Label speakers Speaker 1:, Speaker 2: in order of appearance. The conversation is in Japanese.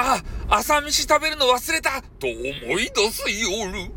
Speaker 1: あ、朝飯食べるの忘れたと思い出す夜。